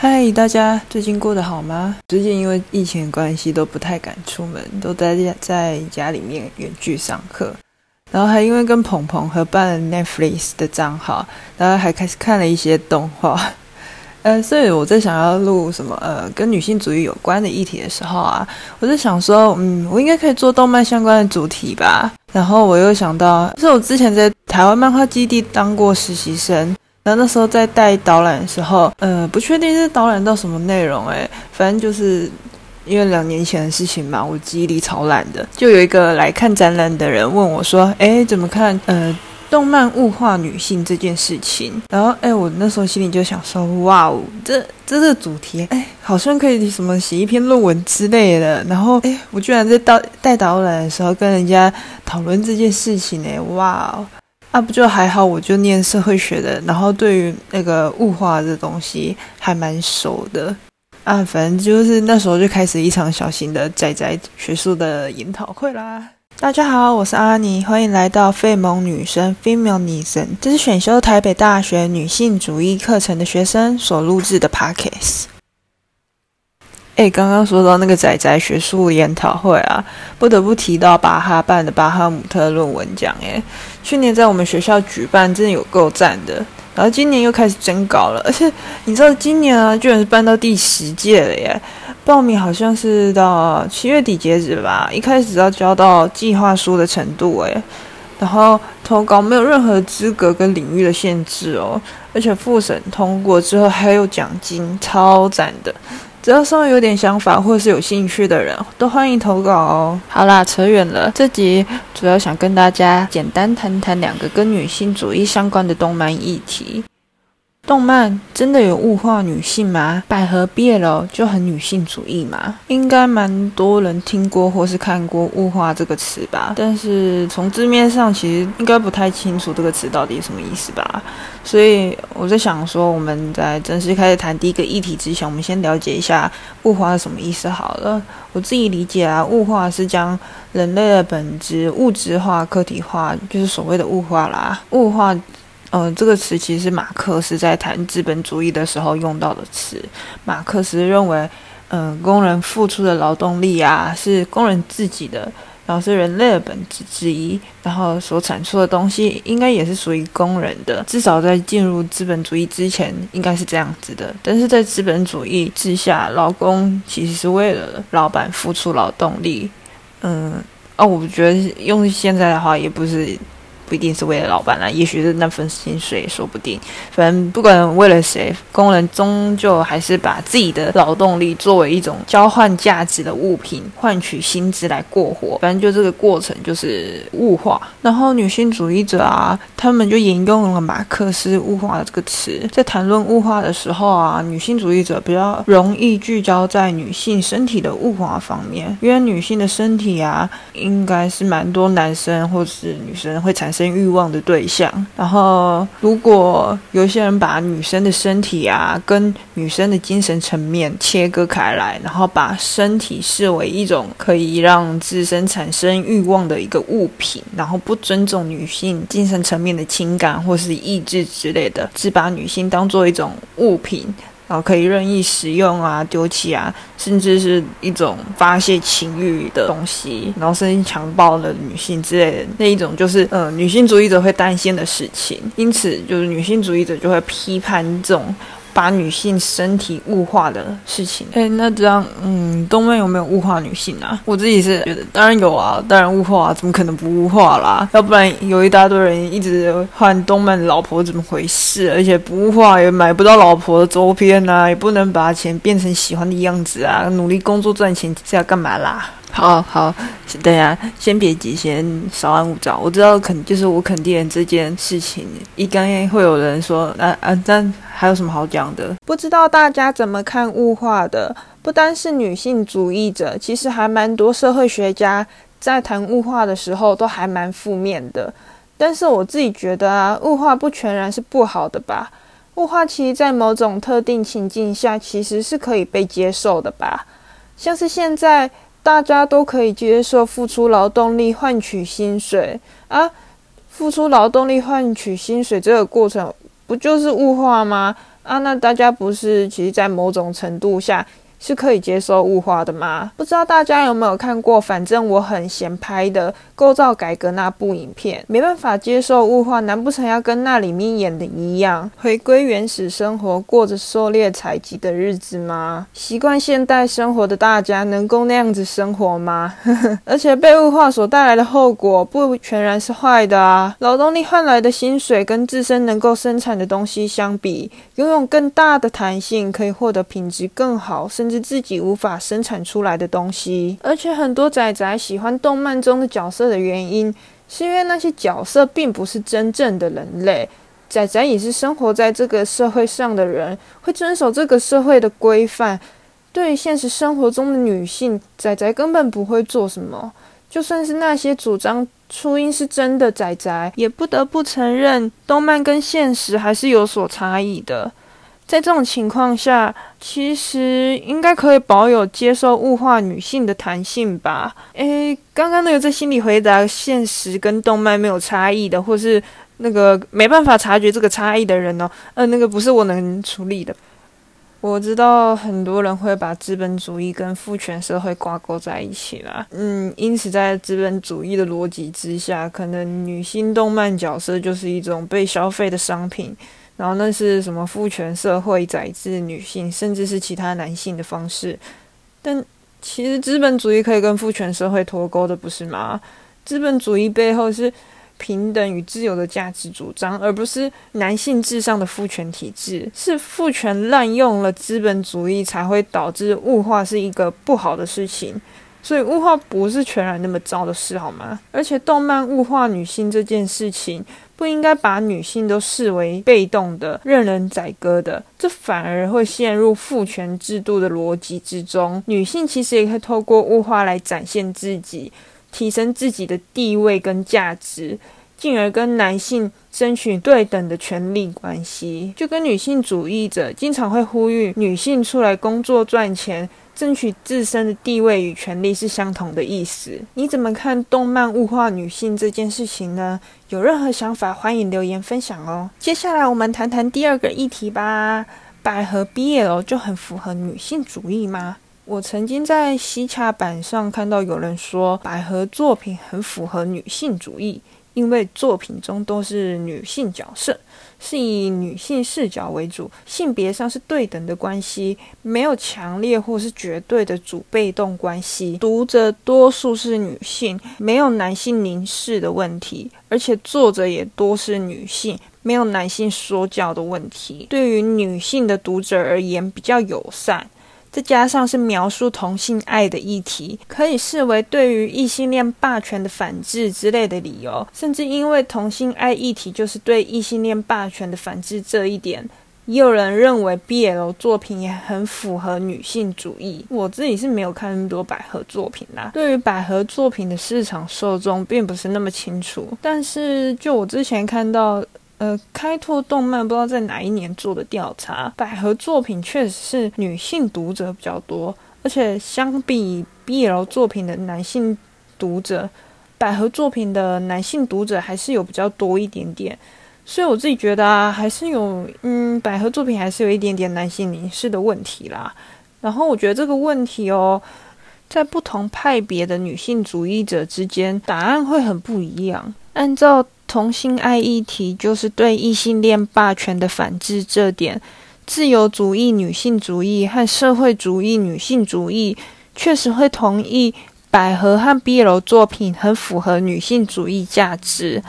嗨，大家最近过得好吗？最近因为疫情的关系，都不太敢出门，都待在在家里面远距上课。然后还因为跟鹏鹏合办了 Netflix 的账号，然后还开始看了一些动画。呃，所以我在想要录什么呃跟女性主义有关的议题的时候啊，我就想说，嗯，我应该可以做动漫相关的主题吧。然后我又想到，是我之前在台湾漫画基地当过实习生。然后那时候在带导览的时候，呃，不确定是导览到什么内容，哎，反正就是因为两年前的事情嘛，我记忆力超烂的。就有一个来看展览的人问我说：“哎，怎么看呃动漫物化女性这件事情？”然后哎，我那时候心里就想说：“哇哦，这这是主题，哎，好像可以什么写一篇论文之类的。”然后哎，我居然在导带导览的时候跟人家讨论这件事情，哎，哇哦！啊，不就还好，我就念社会学的，然后对于那个物化这东西还蛮熟的啊。反正就是那时候就开始一场小型的仔仔学术的研讨会啦。大家好，我是阿妮，欢迎来到费蒙女生 （Feminism），这是选修台北大学女性主义课程的学生所录制的 podcast。哎，刚刚说到那个仔仔学术研讨会啊，不得不提到巴哈办的巴哈姆特论文奖。哎，去年在我们学校举办，真的有够赞的。然后今年又开始征稿了，而且你知道今年啊，居然是办到第十届了耶！报名好像是到七月底截止吧，一开始要交到计划书的程度哎。然后投稿没有任何资格跟领域的限制哦，而且复审通过之后还有奖金，超赞的。只要稍微有点想法或者是有兴趣的人都欢迎投稿哦。好啦，扯远了，这集主要想跟大家简单谈谈两个跟女性主义相关的动漫议题。动漫真的有物化女性吗？百合毕业了就很女性主义吗？应该蛮多人听过或是看过“物化”这个词吧。但是从字面上，其实应该不太清楚这个词到底什么意思吧。所以我在想说，我们在正式开始谈第一个议题之前，我们先了解一下“物化”是什么意思好了。我自己理解啊，“物化”是将人类的本质物质化、个体化，就是所谓的物化啦。物化。嗯，这个词其实是马克思在谈资本主义的时候用到的词。马克思认为，嗯，工人付出的劳动力啊，是工人自己的，然后是人类的本质之一，然后所产出的东西应该也是属于工人的。至少在进入资本主义之前，应该是这样子的。但是在资本主义之下，劳工其实是为了老板付出劳动力。嗯，哦，我觉得用现在的话，也不是。不一定是为了老板啦，也许是那份薪水，说不定。反正不管为了谁，工人终究还是把自己的劳动力作为一种交换价值的物品，换取薪资来过活。反正就这个过程就是物化。然后女性主义者啊，他们就引用了马克思“物化”这个词，在谈论物化的时候啊，女性主义者比较容易聚焦在女性身体的物化方面，因为女性的身体啊，应该是蛮多男生或是女生会产生。生欲望的对象，然后如果有些人把女生的身体啊跟女生的精神层面切割开来，然后把身体视为一种可以让自身产生欲望的一个物品，然后不尊重女性精神层面的情感或是意志之类的，只把女性当做一种物品。然后可以任意使用啊，丢弃啊，甚至是一种发泄情欲的东西，然后甚至强暴了女性之类的那一种，就是呃女性主义者会担心的事情。因此，就是女性主义者就会批判这种。把女性身体物化的事情，哎，那这样，嗯，动漫有没有物化女性啊？我自己是觉得，当然有啊，当然物化啊，怎么可能不物化啦？要不然有一大堆人一直换动漫老婆，怎么回事？而且不物化也买不到老婆的周边啊，也不能把钱变成喜欢的样子啊，努力工作赚钱是要干嘛啦？好好，等下先别急，先稍安勿躁。我知道肯就是我肯定这件事情，一刚会有人说，啊啊，但还有什么好讲的？不知道大家怎么看物化的？不单是女性主义者，其实还蛮多社会学家在谈物化的时候都还蛮负面的。但是我自己觉得啊，物化不全然是不好的吧？物化其实在某种特定情境下其实是可以被接受的吧？像是现在。大家都可以接受付出劳动力换取薪水啊，付出劳动力换取薪水这个过程不就是物化吗？啊，那大家不是其实，在某种程度下。是可以接受物化的吗？不知道大家有没有看过？反正我很闲拍的构造改革那部影片，没办法接受物化，难不成要跟那里面演的一样，回归原始生活，过着狩猎采集的日子吗？习惯现代生活的大家能够那样子生活吗？而且被物化所带来的后果不全然是坏的啊！劳动力换来的薪水跟自身能够生产的东西相比，拥有更大的弹性，可以获得品质更好，甚至自己无法生产出来的东西，而且很多仔仔喜欢动漫中的角色的原因，是因为那些角色并不是真正的人类。仔仔也是生活在这个社会上的人，会遵守这个社会的规范。对于现实生活中的女性，仔仔根本不会做什么。就算是那些主张初音是真的仔仔，也不得不承认，动漫跟现实还是有所差异的。在这种情况下，其实应该可以保有接受物化女性的弹性吧？诶，刚刚那个在心里回答现实跟动漫没有差异的，或是那个没办法察觉这个差异的人哦，呃，那个不是我能处理的。我知道很多人会把资本主义跟父权社会挂钩在一起啦，嗯，因此在资本主义的逻辑之下，可能女性动漫角色就是一种被消费的商品。然后那是什么父权社会宰制女性，甚至是其他男性的方式？但其实资本主义可以跟父权社会脱钩的，不是吗？资本主义背后是平等与自由的价值主张，而不是男性至上的父权体制。是父权滥用了资本主义，才会导致物化是一个不好的事情。所以物化不是全然那么糟的事，好吗？而且动漫物化女性这件事情。不应该把女性都视为被动的、任人宰割的，这反而会陷入父权制度的逻辑之中。女性其实也可以透过物化来展现自己，提升自己的地位跟价值，进而跟男性争取对等的权利关系。就跟女性主义者经常会呼吁女性出来工作赚钱。争取自身的地位与权利是相同的意思。你怎么看动漫物化女性这件事情呢？有任何想法，欢迎留言分享哦。接下来我们谈谈第二个议题吧。百合 BL 就很符合女性主义吗？我曾经在西洽版上看到有人说，百合作品很符合女性主义。因为作品中都是女性角色，是以女性视角为主，性别上是对等的关系，没有强烈或是绝对的主被动关系。读者多数是女性，没有男性凝视的问题，而且作者也多是女性，没有男性说教的问题。对于女性的读者而言，比较友善。再加上是描述同性爱的议题，可以视为对于异性恋霸权的反制之类的理由。甚至因为同性爱议题就是对异性恋霸权的反制这一点，也有人认为 BL 作品也很符合女性主义。我自己是没有看那么多百合作品啦，对于百合作品的市场受众并不是那么清楚。但是就我之前看到。呃，开拓动漫不知道在哪一年做的调查，百合作品确实是女性读者比较多，而且相比 BL 作品的男性读者，百合作品的男性读者还是有比较多一点点。所以我自己觉得啊，还是有，嗯，百合作品还是有一点点男性凝视的问题啦。然后我觉得这个问题哦，在不同派别的女性主义者之间，答案会很不一样。按照同性爱议题就是对异性恋霸权的反制，这点自由主义女性主义和社会主义女性主义确实会同意百合和 BL 作品很符合女性主义价值，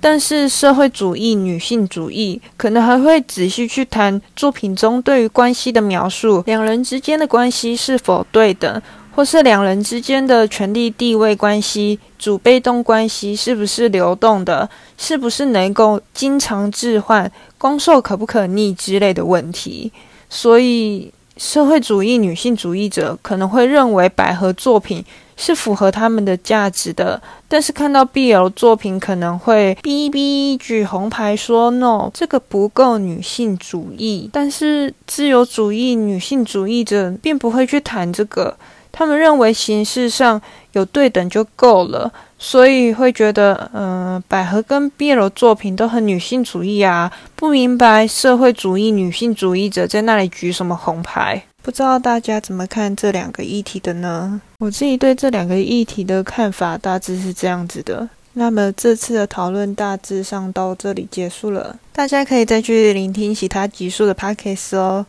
但是社会主义女性主义可能还会仔细去谈作品中对于关系的描述，两人之间的关系是否对等。或是两人之间的权力地位关系、主被动关系是不是流动的，是不是能够经常置换、攻受可不可逆之类的问题。所以，社会主义女性主义者可能会认为百合作品是符合他们的价值的，但是看到 BL 作品可能会哔哔举红牌说 “no”，这个不够女性主义。但是自由主义女性主义者并不会去谈这个。他们认为形式上有对等就够了，所以会觉得，嗯，百合跟 BL 作品都很女性主义啊，不明白社会主义女性主义者在那里举什么红牌。不知道大家怎么看这两个议题的呢？我自己对这两个议题的看法大致是这样子的。那么这次的讨论大致上到这里结束了，大家可以再去聆听其他集数的 podcast 哦。